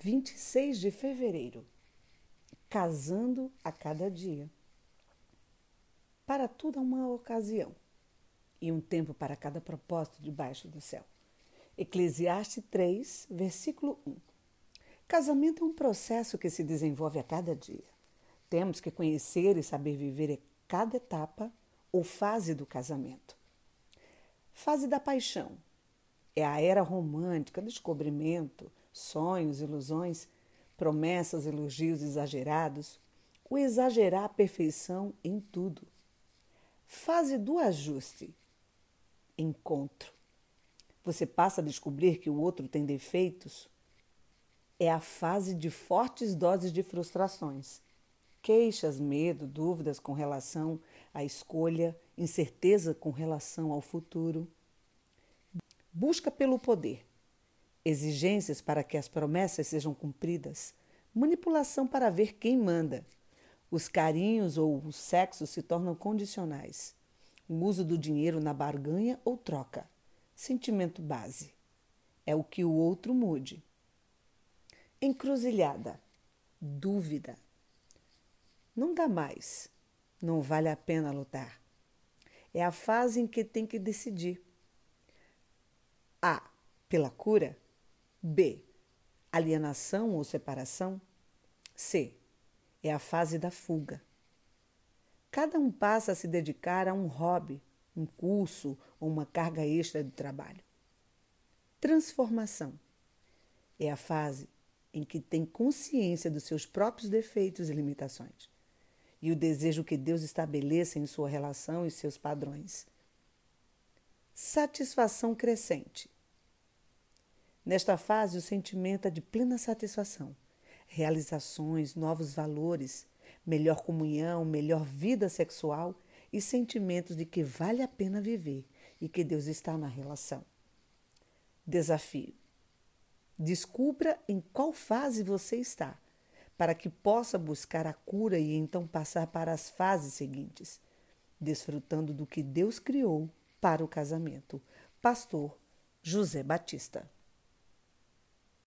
26 de fevereiro. Casando a cada dia. Para tudo há uma ocasião e um tempo para cada propósito debaixo do céu. Eclesiastes 3, versículo 1. Casamento é um processo que se desenvolve a cada dia. Temos que conhecer e saber viver cada etapa ou fase do casamento. Fase da paixão é a era romântica, descobrimento, sonhos, ilusões, promessas, elogios exagerados, o exagerar a perfeição em tudo. Fase do ajuste. Encontro. Você passa a descobrir que o outro tem defeitos. É a fase de fortes doses de frustrações. Queixas, medo, dúvidas com relação à escolha, incerteza com relação ao futuro. Busca pelo poder exigências para que as promessas sejam cumpridas, manipulação para ver quem manda. Os carinhos ou o sexo se tornam condicionais. O uso do dinheiro na barganha ou troca. Sentimento base. É o que o outro mude. Encruzilhada. Dúvida. Não dá mais. Não vale a pena lutar. É a fase em que tem que decidir. A. Pela cura B. Alienação ou separação. C. É a fase da fuga. Cada um passa a se dedicar a um hobby, um curso ou uma carga extra de trabalho. Transformação. É a fase em que tem consciência dos seus próprios defeitos e limitações e o desejo que Deus estabeleça em sua relação e seus padrões. Satisfação crescente Nesta fase, o sentimento é de plena satisfação, realizações, novos valores, melhor comunhão, melhor vida sexual e sentimentos de que vale a pena viver e que Deus está na relação. Desafio: Descubra em qual fase você está, para que possa buscar a cura e então passar para as fases seguintes, desfrutando do que Deus criou para o casamento. Pastor José Batista